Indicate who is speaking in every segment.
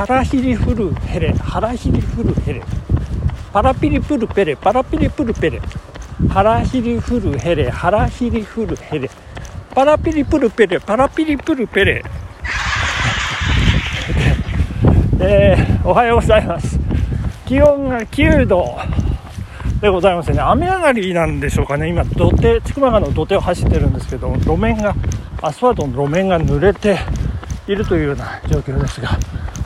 Speaker 1: 腹ヒリフルヘレ腹ヒリフルヘレパラピリプルペレパラピリプルペレ腹ヒリフルヘレ腹ヒリフルヘレパラピリプルペレパラピリプルペレえー、おはようございます。気温が9度でございますね。雨上がりなんでしょうかね。今土手千曲川の土手を走ってるんですけど路面がアスファルトの路面が濡れているというような状況ですが、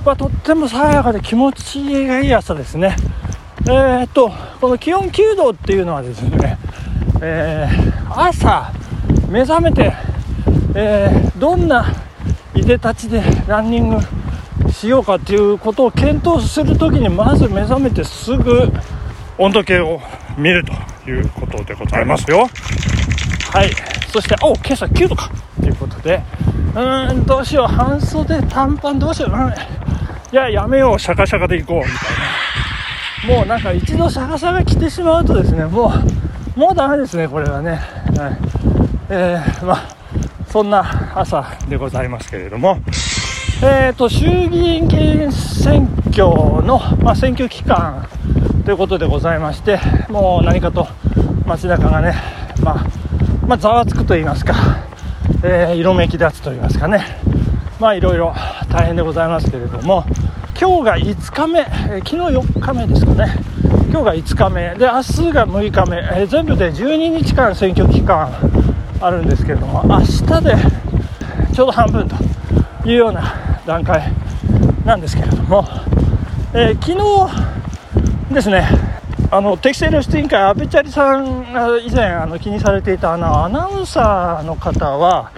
Speaker 1: まあ、とっても爽やかで気持ちがいい朝ですね。えー、っとこの気温9度っていうのはですね、えー、朝目覚めて、えー、どんないでたちでランニングしようかということを検討するときにまず目覚めてすぐ温度計を見るということでございますよ。はい。そしてお今朝9度かということでうーんどうしよう。半袖短パンどうしよう、うん、いややめようシャカシャカでいこうみたいな。もうなんか一度シャカシャカ着てしまうとですねもうもうダメですねこれはね、はい。えー、まあそんな朝でございますけれども。えーと、衆議院議員選挙の、まあ、選挙期間ということでございましてもう何かと街中がね、まあ、まあ、ざわつくと言いますか、えー、色めき立つと言いますかね。まあいろいろ大変でございますけれども。今日が5日目、えー、昨日4日目ですかね。今日が5日目。で明日が6日目、えー、全部で12日間選挙期間あるんですけれども明日でちょうど半分というような段階なんですけれども、えー、昨日ですねあの適正露出委員会、阿部チャリさんが以前あの気にされていたあのアナウンサーの方は、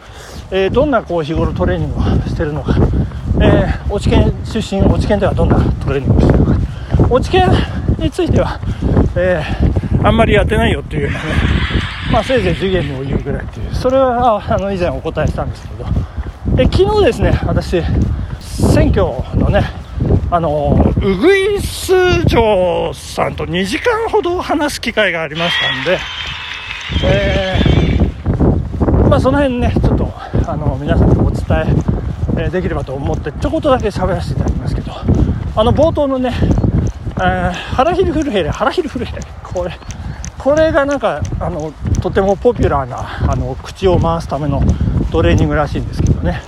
Speaker 1: え、どんなこう日頃トレーニングをしているのか、えー、落研出身、落研ではどんなトレーニングをしているのか、落研については、えー、あんまりやってないよっていう、ね、まあ、せいぜい授業を言うぐらいっていう、それはあの以前お答えしたんですけど、え昨日ですね、私、選挙のね、あのウグイス城さんと2時間ほど話す機会がありましたんで、えー、まあ、その辺ね、ちょっとあの皆さんにお伝ええできればと思って、ちょこっとだけ喋らせていただきますけど、あの冒頭のね、えー、腹ヒルフルヘレ、腹ヒルフルヘレ、これ、これがなんかあのとてもポピュラーなあの口を回すためのトレーニングらしいんですけどね。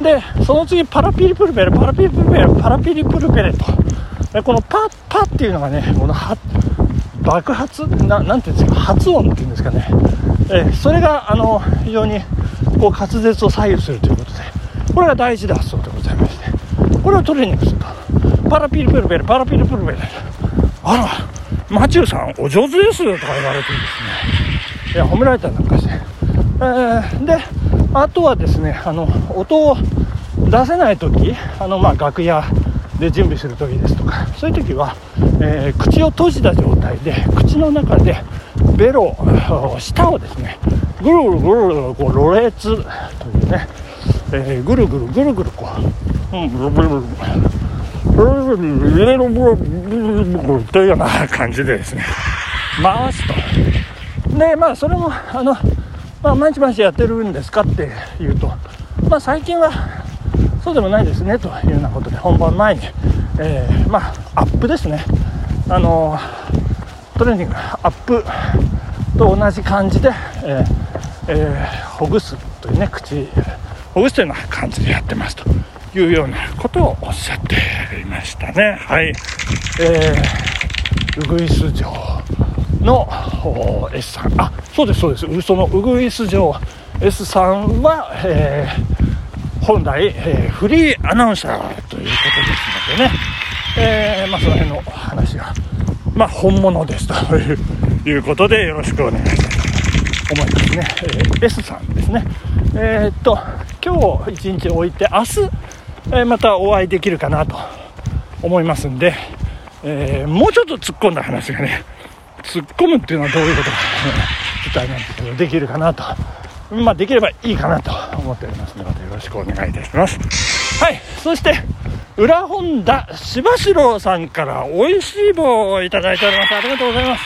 Speaker 1: で、その次、パラピリプルペレ、パラピリプルペレ、パラピリプルペレと。でこのパッパっていうのがね、この爆発な、なんていうんですか、発音っていうんですかね。えそれが、あの、非常に、こう、滑舌を左右するということで、これが大事だそうでございまして、これをトレーニングすると。パラピリプルペレ、パラピリプルペレ。あら、マチューさん、お上手ですとか言われてですね。いや、褒められたりなんかして。えー、で、あとはですねあの音を出せない時あの、まあ、楽屋で準備する時ですとかそういう時は、えー、口を閉じた状態で口の中でベロ舌をですねぐるぐるぐるぐるこうろれつというね、えー、ぐるぐるぐるぐるこう、うん、ぐるぐるぐるというような感じでですね回すとでまあそれもあのまあ、毎日毎日やってるんですかっていうと、まあ、最近はそうでもないですねというようなことで本番前に、えー、まあ、アップですね、あのトレーニングアップと同じ感じで、えーえー、ほぐすというね口ほぐすというような感じでやってますというようなことをおっしゃっていましたね。はい、えー、ウグイス城の S さん。あそうですそうです。そのウグイス城 S さんは、えー、本来、えー、フリーアナウンサーということですのでね、えー、まあ、その辺の話が、まあ、本物ですということでよろしくお願いしたいと思いますね、えー、S さんですね。えー、っと今日一日置いて明日、えまたお会いできるかなと思いますんで、えもうちょっと突っ込んだ話がね突っ込むっていうのはどういうことか、ちょっとあれなんですけど、できるかなと。まあ、できればいいかなと思っておりますのでまた、よろしくお願いいたします。はい。そして、裏本田柴四郎さんから美味しい棒をいただいております。ありがとうございます。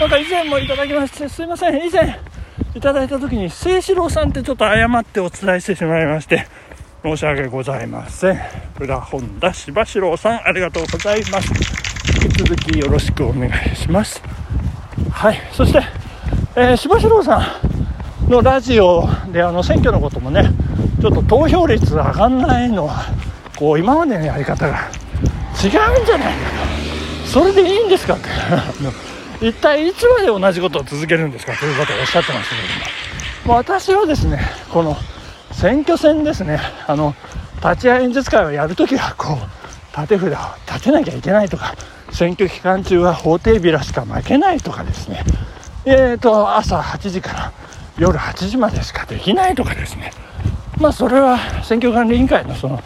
Speaker 1: なんか以前もいただきまして、すいません。以前いただいた時に、清志郎さんってちょっと誤ってお伝えしてしまいまして、申し訳ございません。裏本田柴四郎さんありがとうございます。引き続きよろしくお願いします。はいそして、えー、柴四郎さんのラジオであの選挙のこともねちょっと投票率上がんないのはこう今までのやり方が違うんじゃないかと。それでいいんですかって。一体いつまで同じことを続けるんですか？ということをおっしゃってましたけども。私はですねこの選挙戦ですね。あの立会演説会をやるときはこう立て札を立てなきゃいけないとか選挙期間中は法廷ビラしか負けないとかですね。えーと朝8時から夜8時までしかできないとかですね。まあそれは選挙管理委員会のその、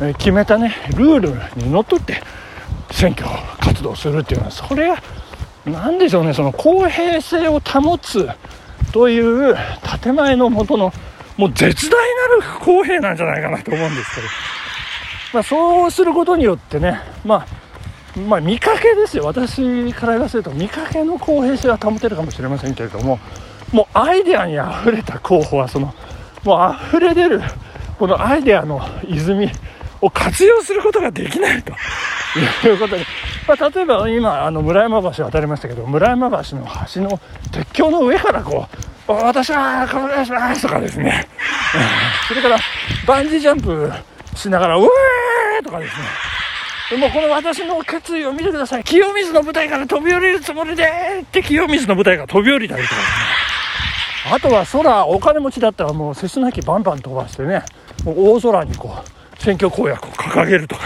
Speaker 1: え決めたねルールにのっとって選挙活動するっていうのはそれが何でしょうねその公平性を保つという建前のもとのもう絶大なる公平なんじゃないかなと思うんですけど、まあ、そうすることによってね、まあ、まあ、見かけですよ。私から言わせると見かけの公平性は保てるかもしれませんけれどももうアイデアにあふれた候補はそのもう溢れ出るこのアイデアの泉を活用することができないと。いうことで、まあ、例えば今あの村山橋渡りましたけど村山橋の橋の鉄橋の上からこう私はお願いしますとかですね。それからバンジージャンプしながらうえーとかですねでもこの私の決意を見てください。清水の舞台から飛び降りるつもりでって清水の舞台が飛び降りたりとかですね。あとは空お金持ちだったらもうセスナ機バンバン飛ばしてねもう大空にこう選挙公約を掲げるとか。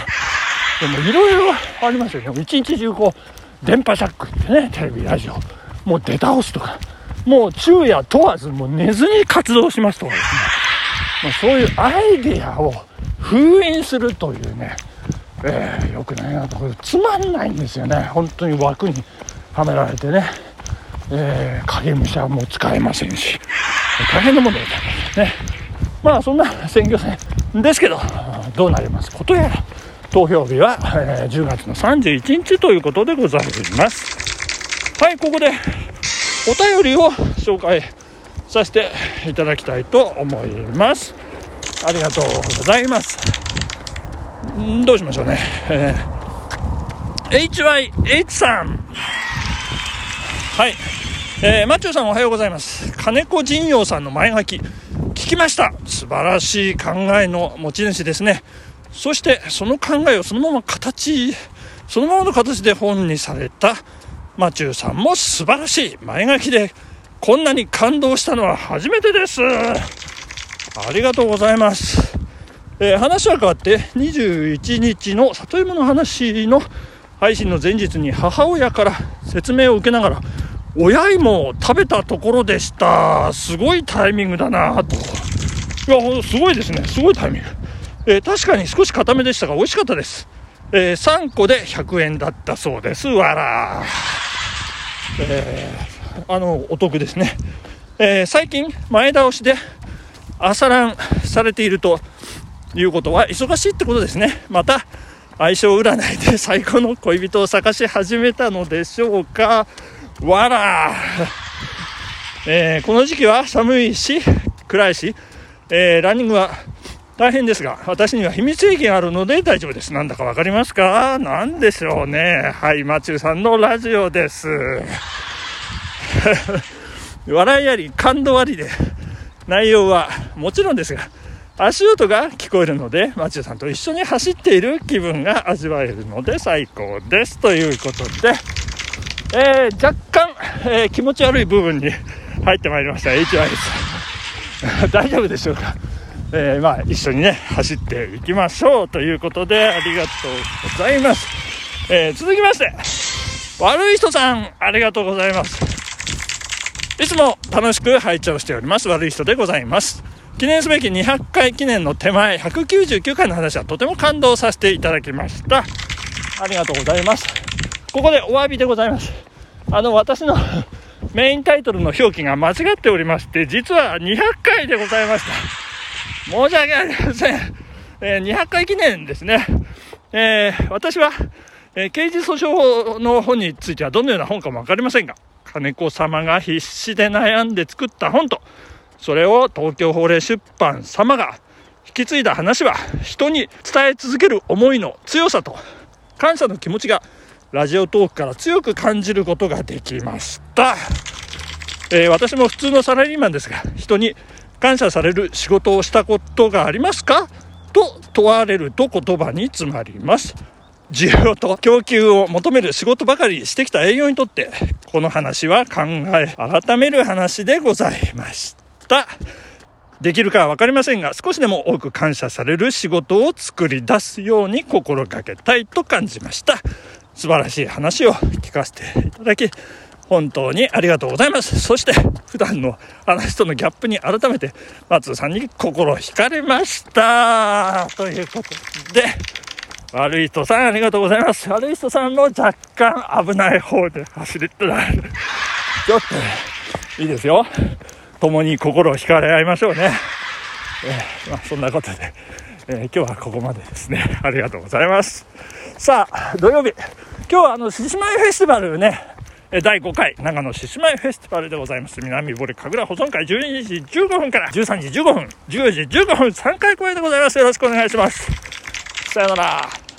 Speaker 1: でもいろいろありますよ。ね一日中こう電波ジャックってねテレビラジオ。もう出倒すとか。もう昼夜問わずもう寝ずに活動しますとか。ですね、まあ、そういうアイデアを封印するというね。えー、よくないなと。これつまんないんですよね。本当に枠にはめられてね。えー、影武者も使えませんし、大変なものでね。まあそんな選挙戦ですけど、どうなります？ことやら、投票日は、えー、10月の31日ということでございます。はい、ここでお便りを紹介させていただきたいと思います。ありがとうございます。どうしましょうね。えー、HYH さん。はい。えー、マッチョさんおはようございます。金子仁陽さんの前書き、聞きました。素晴らしい考えの持ち主ですね。そして、その考えをそのまま形、そのままの形で本にされたマチューさんも素晴らしい前書きで、こんなに感動したのは初めてです。ありがとうございます。えー、話は変わって21日の里芋の話の配信の前日に母親から説明を受けながら親芋を食べたところでしたすごいタイミングだなといやすごいですねすごいタイミング、えー、確かに少し固めでしたが美味しかったです、えー、3個で100円だったそうです。わら。えー、あのお得ですね、え最近前倒しで朝ランされているということは忙しいってことですね。また相性占いで最高の恋人を探し始めたのでしょうか。わら。えー、この時期は寒いし、暗いし、えー、ランニングは大変ですが、私には秘密兵器があるので大丈夫です。なんだかわかりますか？なんでしょうね。はい、マチューさんのラジオです。笑いあり、感動ありで、内容はもちろんですが、足音が聞こえるので、マチューさんと一緒に走っている気分が味わえるので最高です。ということで、えー、若干、えー、気持ち悪い部分に入ってまいりました HY です大丈夫でしょうか、えー、まあ、一緒にね走っていきましょうということでありがとうございます、え続きまして悪い人さんありがとうございます。いつも楽しく拝聴しております。悪い人でございます。記念すべき200回記念の手前199回の話はとても感動させていただきました。ありがとうございます。ここでお詫びでございます。あの、私の メインタイトルの表記が間違っておりまして、実は200回でございました。申し訳ありません。えー、200回記念ですね。えー、私は、えー、刑事訴訟法の本についてはどのような本かもわかりませんが、金子様が必死で悩んで作った本と、それを東京法令出版様が引き継いだ話は人に伝え続ける思いの強さと感謝の気持ちがラジオトークから強く感じることができました、えー、私も普通のサラリーマンですが人に感謝される仕事をしたことがありますか？と問われると言葉に詰まります。需要と供給を求める仕事ばかりしてきた営業にとってこの話は考え改める話でございました。できるかは分かりませんが少しでも多く感謝される仕事を作り出すように心がけたいと感じました。素晴らしい話を聞かせていただき本当にありがとうございます。そして普段の話とのギャップに改めて松さんに心惹かれました。ということで悪い人さんありがとうございます。悪い人さんも若干危ない方で走りってなる。ちょっといいですよ。共に心を惹かれ合いましょうね、えー、まあ、そんなことで、えー、今日はここまでですね。ありがとうございます。さあ土曜日。今日はあの獅子舞フェスティバルね第5回長野獅子舞フェスティバルでございます。南堀神楽保存会12時15分から13時15分10時15分3回公演でございます。よろしくお願いします。さよなら。